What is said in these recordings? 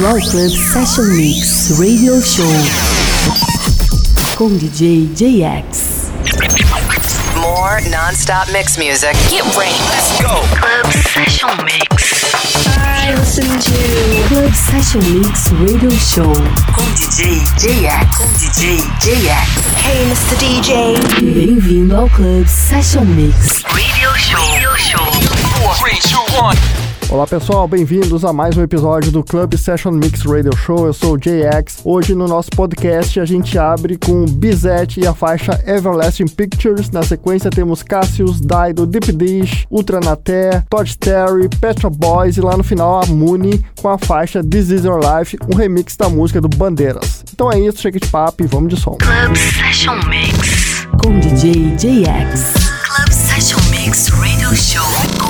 Rock Club Session Mix Radio Show com DJ JX. More non-stop mix music. Get ready. Let's go. Club Session Mix. I listen to Club Session Mix Radio Show com DJ JX. Com DJ JX. Hey, Mr. DJ. Bem-vindo ao Club Session Mix Radio Show. Radio Show. Four, three, two, one. Olá pessoal, bem-vindos a mais um episódio do Club Session Mix Radio Show. Eu sou o JX. Hoje no nosso podcast a gente abre com Bizet e a faixa Everlasting Pictures. Na sequência temos Cassius, Daido, Deep Dish, Ultranaté, Todd Terry, Petra Boys e lá no final a Muni com a faixa This Is Your Life, um remix da música do Bandeiras. Então é isso, chega de papo e vamos de som. Club Session Mix com DJ JX. Club Session Mix Radio Show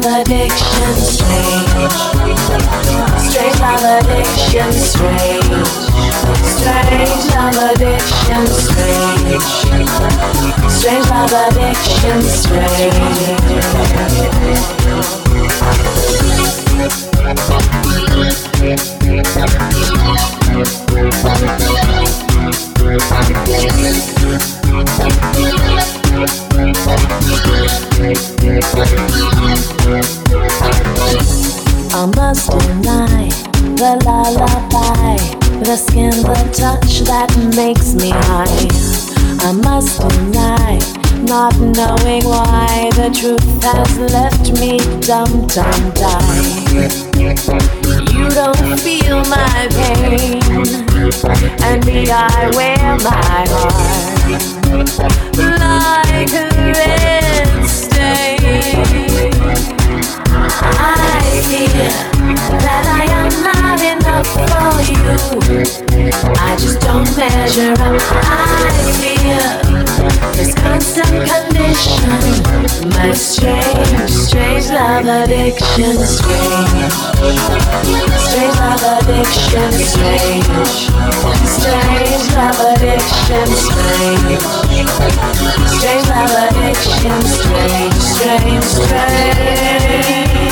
malediction strange. Strange malediction strange. Strange malediction strange. Strange malediction strange. Thank asking the touch that makes me high. I must deny, not knowing why the truth has left me dumb, dumb, die. You don't feel my pain, and me, I wear my heart like a red stain. I feel that I am not enough for you. I just don't measure up. I feel this constant condition, my strange, strange love addiction, strange, strange love addiction, strange, strange love addiction, strange, strange love addiction, strange, strange, strange. strange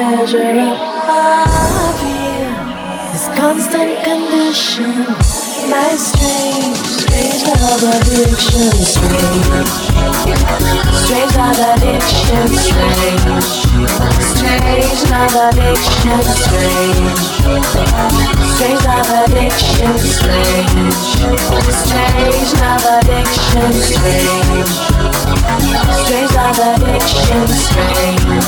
measure up. I feel this constant condition my strange, strange love addiction, strange. Strange love addiction, strange. Strange love addiction, strange. Strange love addiction, strange. Strange love addiction, strange. Strange love addiction, strange.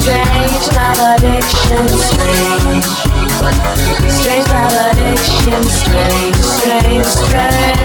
Strange love addiction, strange. Strange valediction. strange, strange, strange.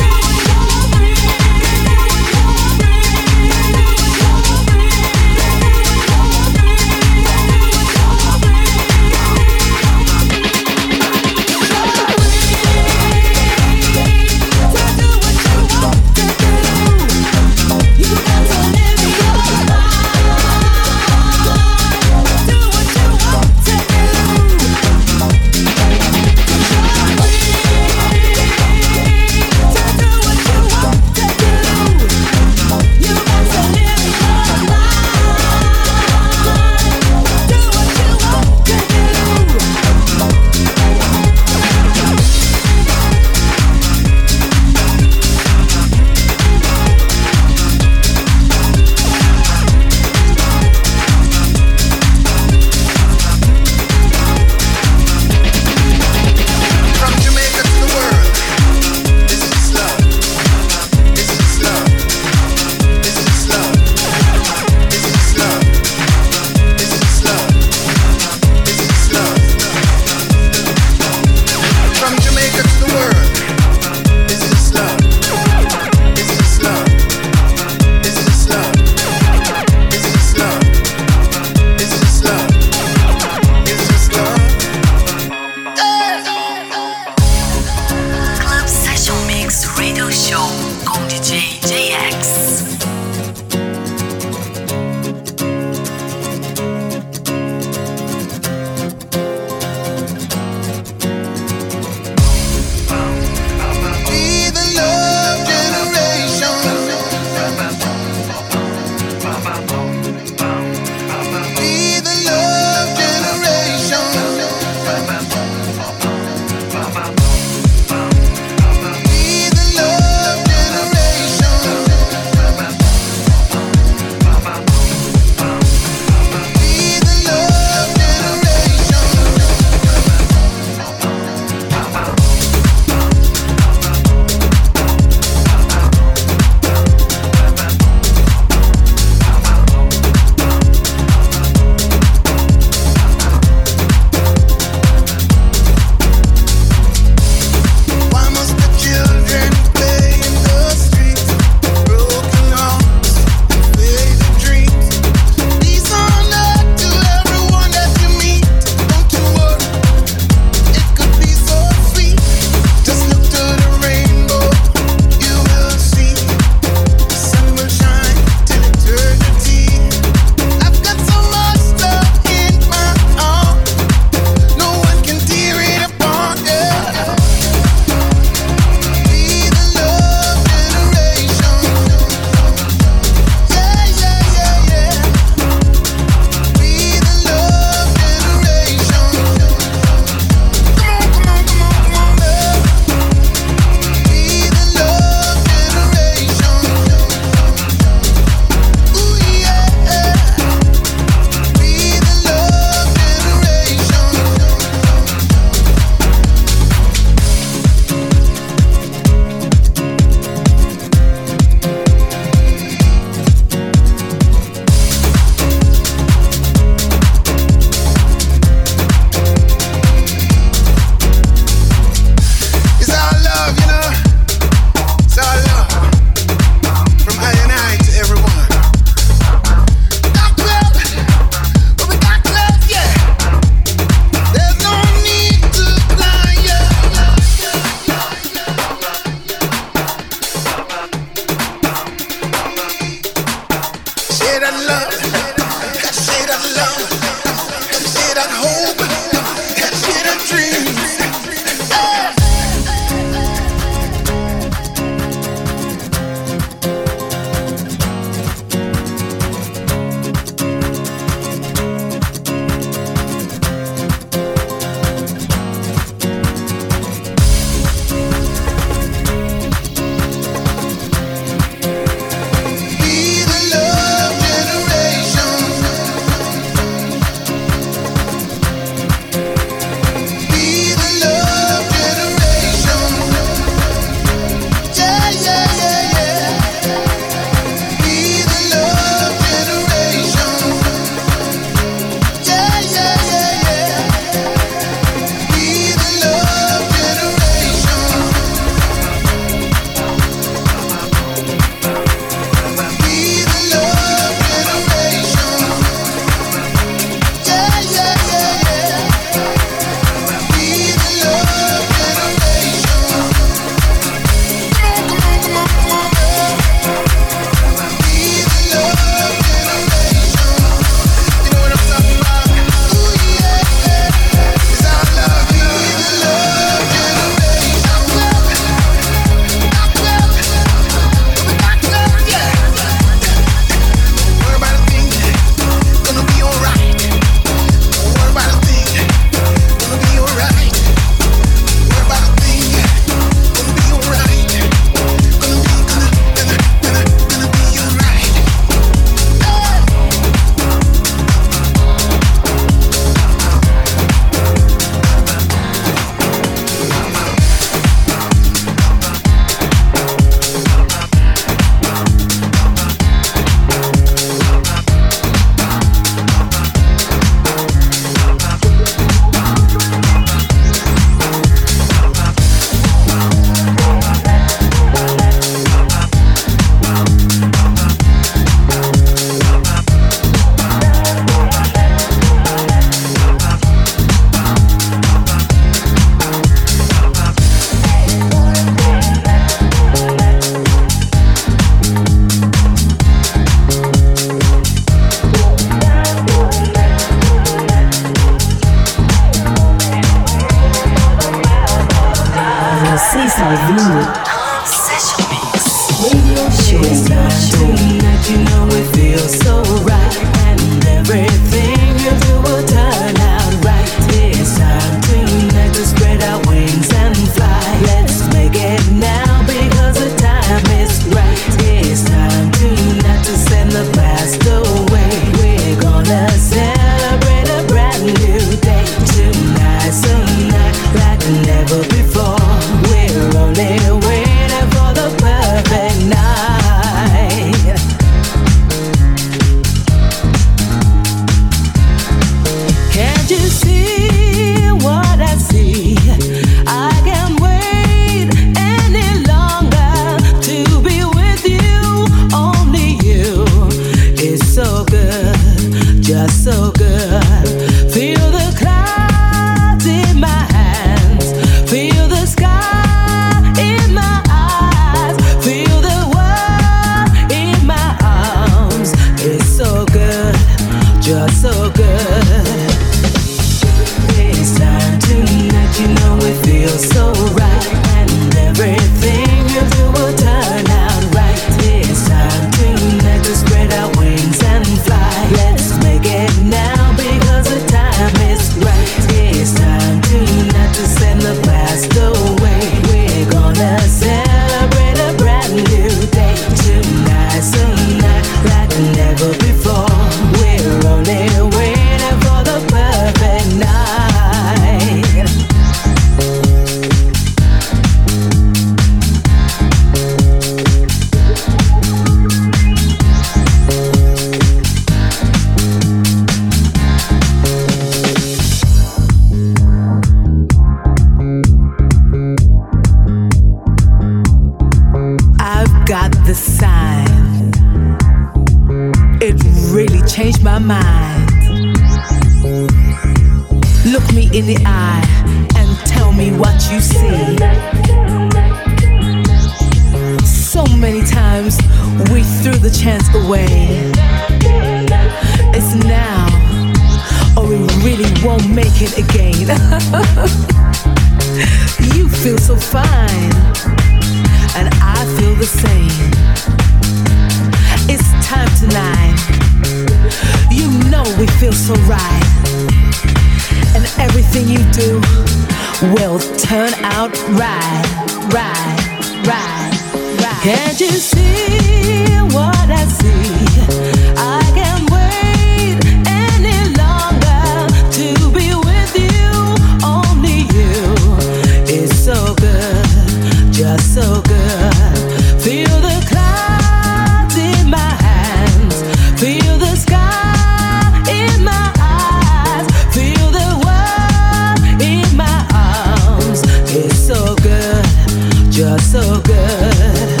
you're so good.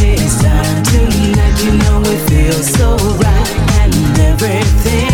It's time you know it feels so right and everything.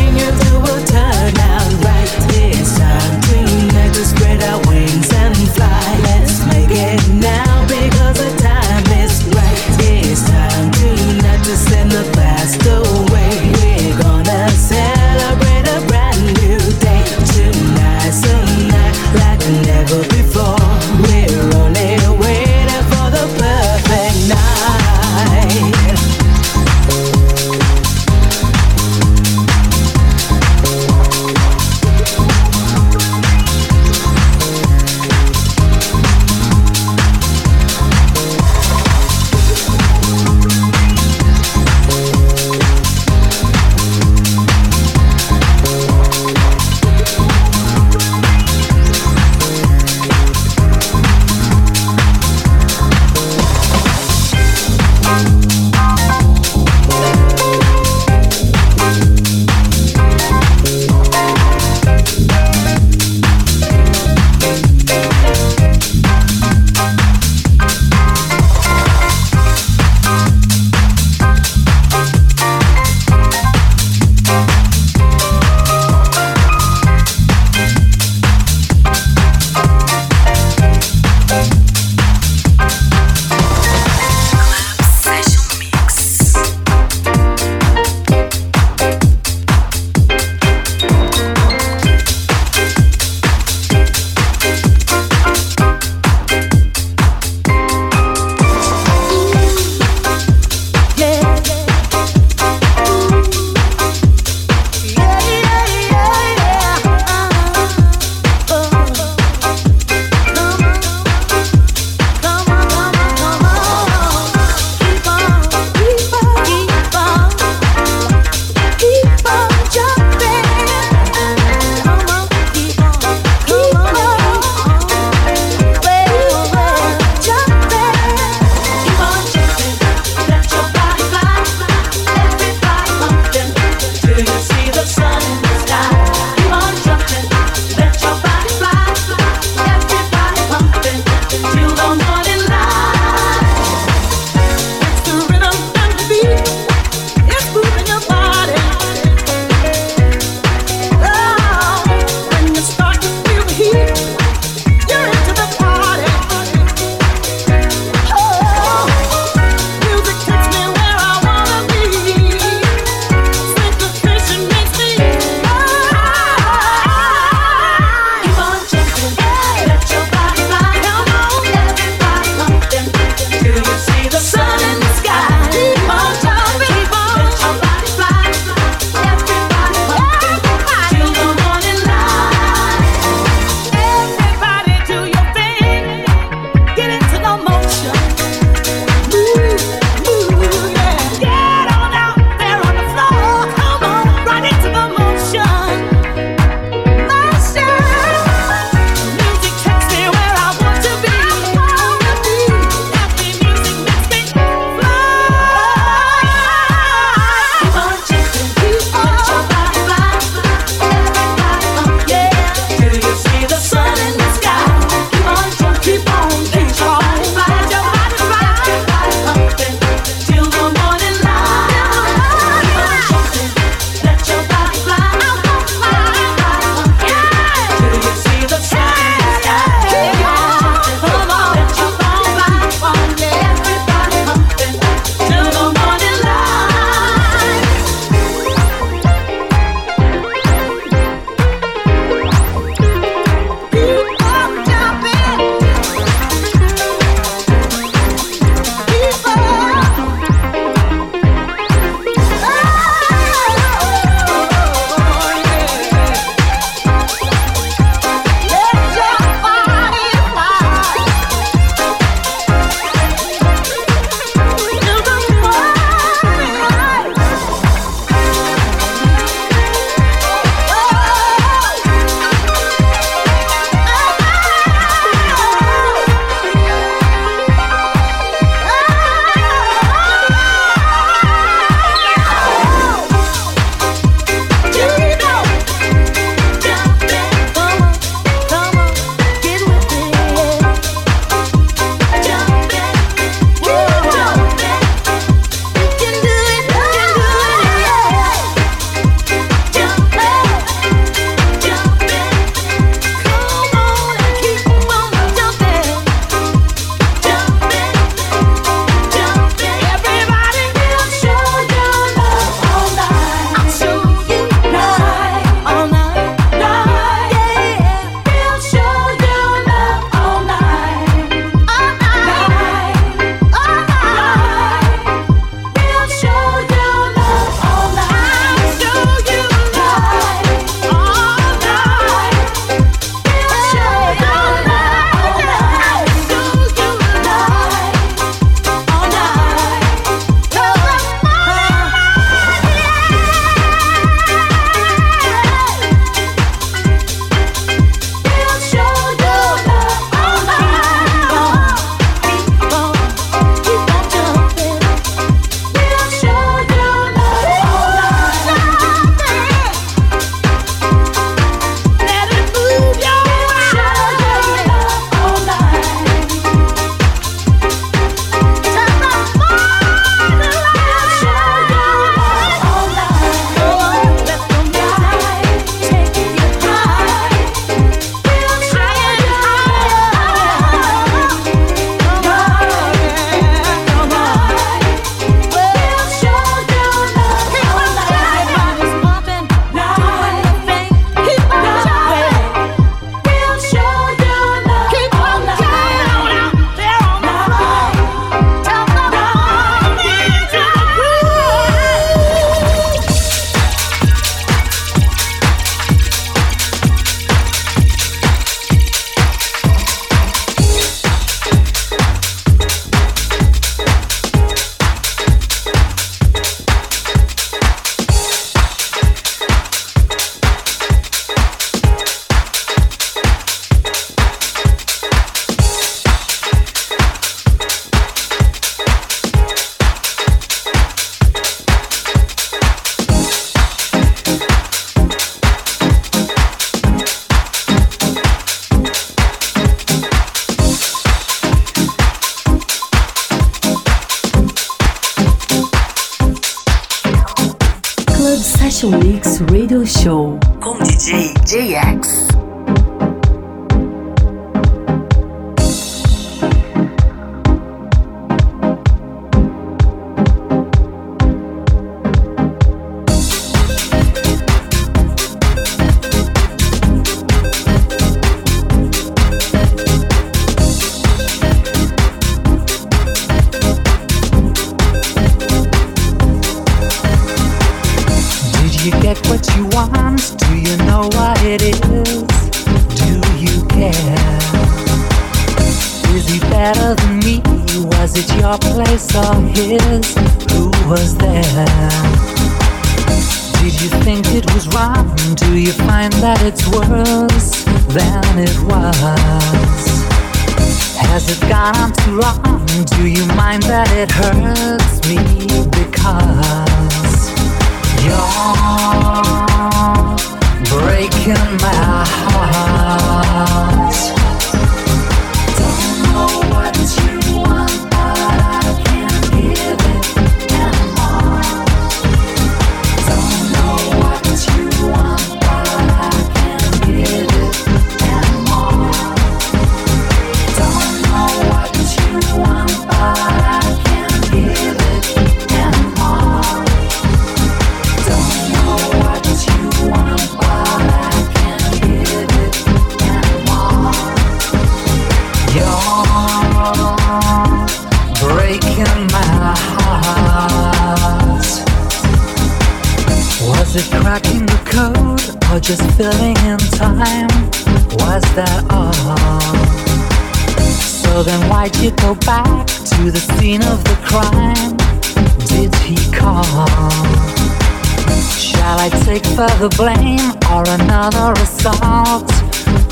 Blame or another assault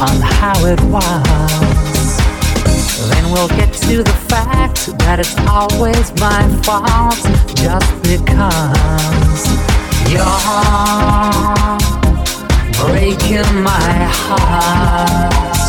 on how it was. Then we'll get to the fact that it's always my fault just because you're breaking my heart.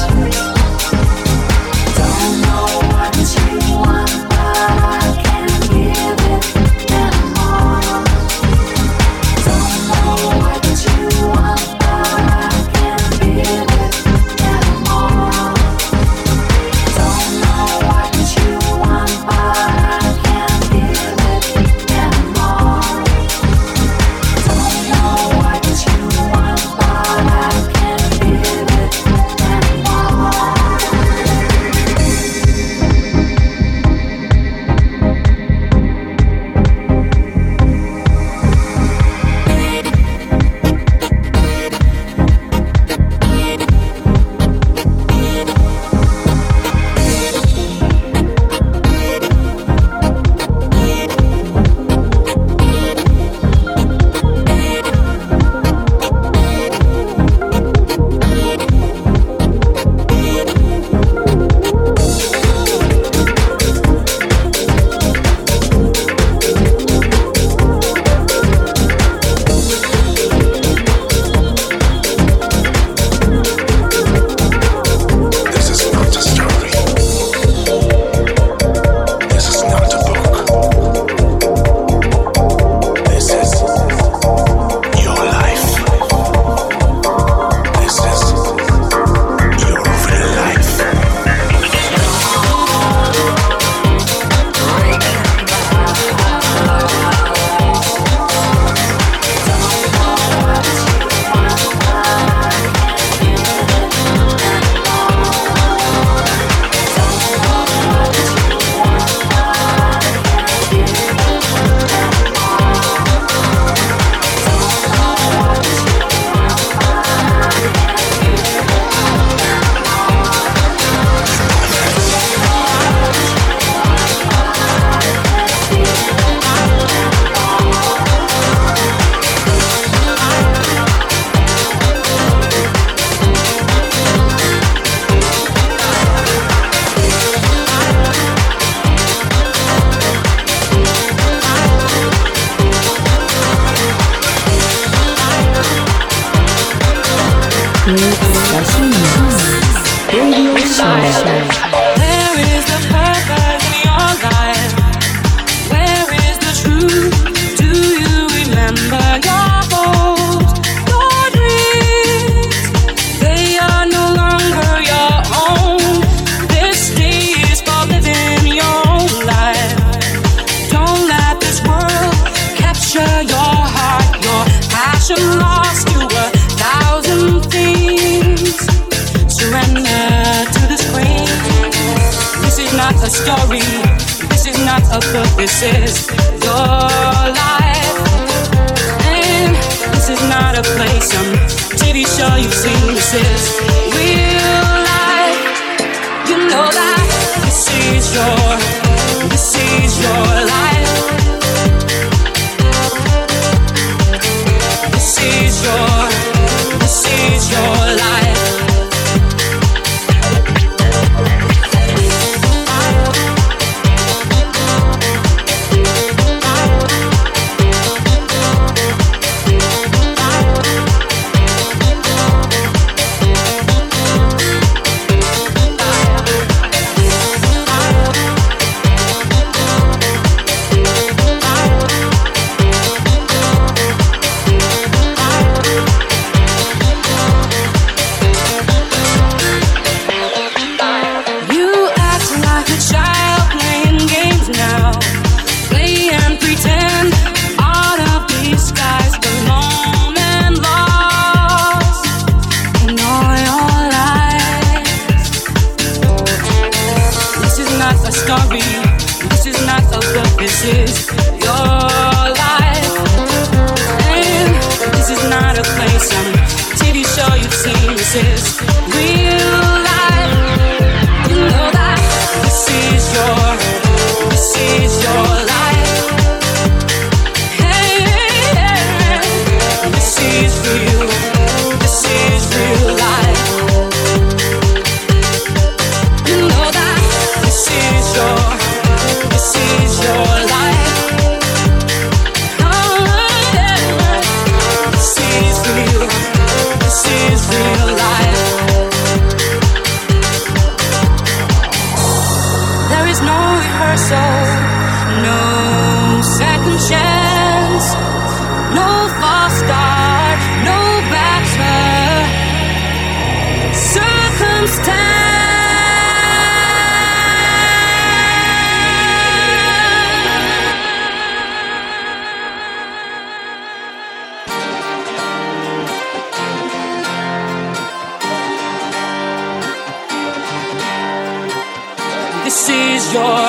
This is your,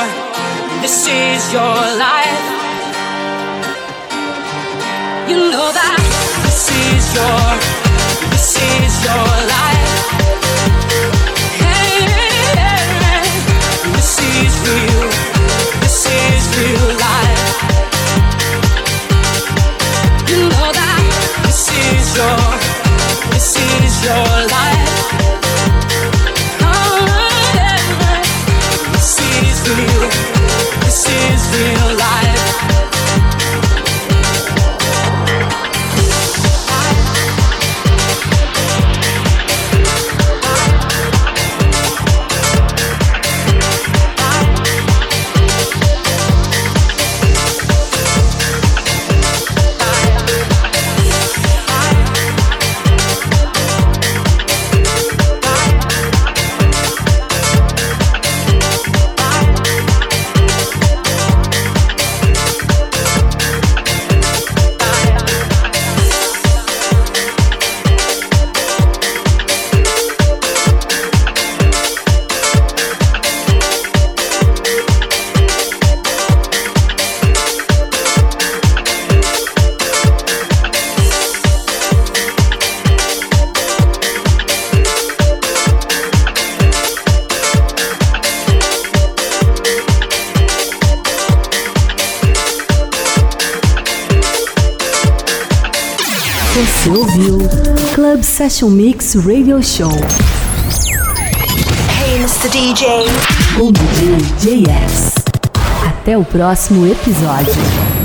this is your life. You know that this is your, this is your life. Hey, hey, hey. this is real, this is real life. You know that this is your, this is your life. real. This is real life. Special Mix Radio Show. Hey, Mr. DJ. O DJ JS. Até o próximo episódio.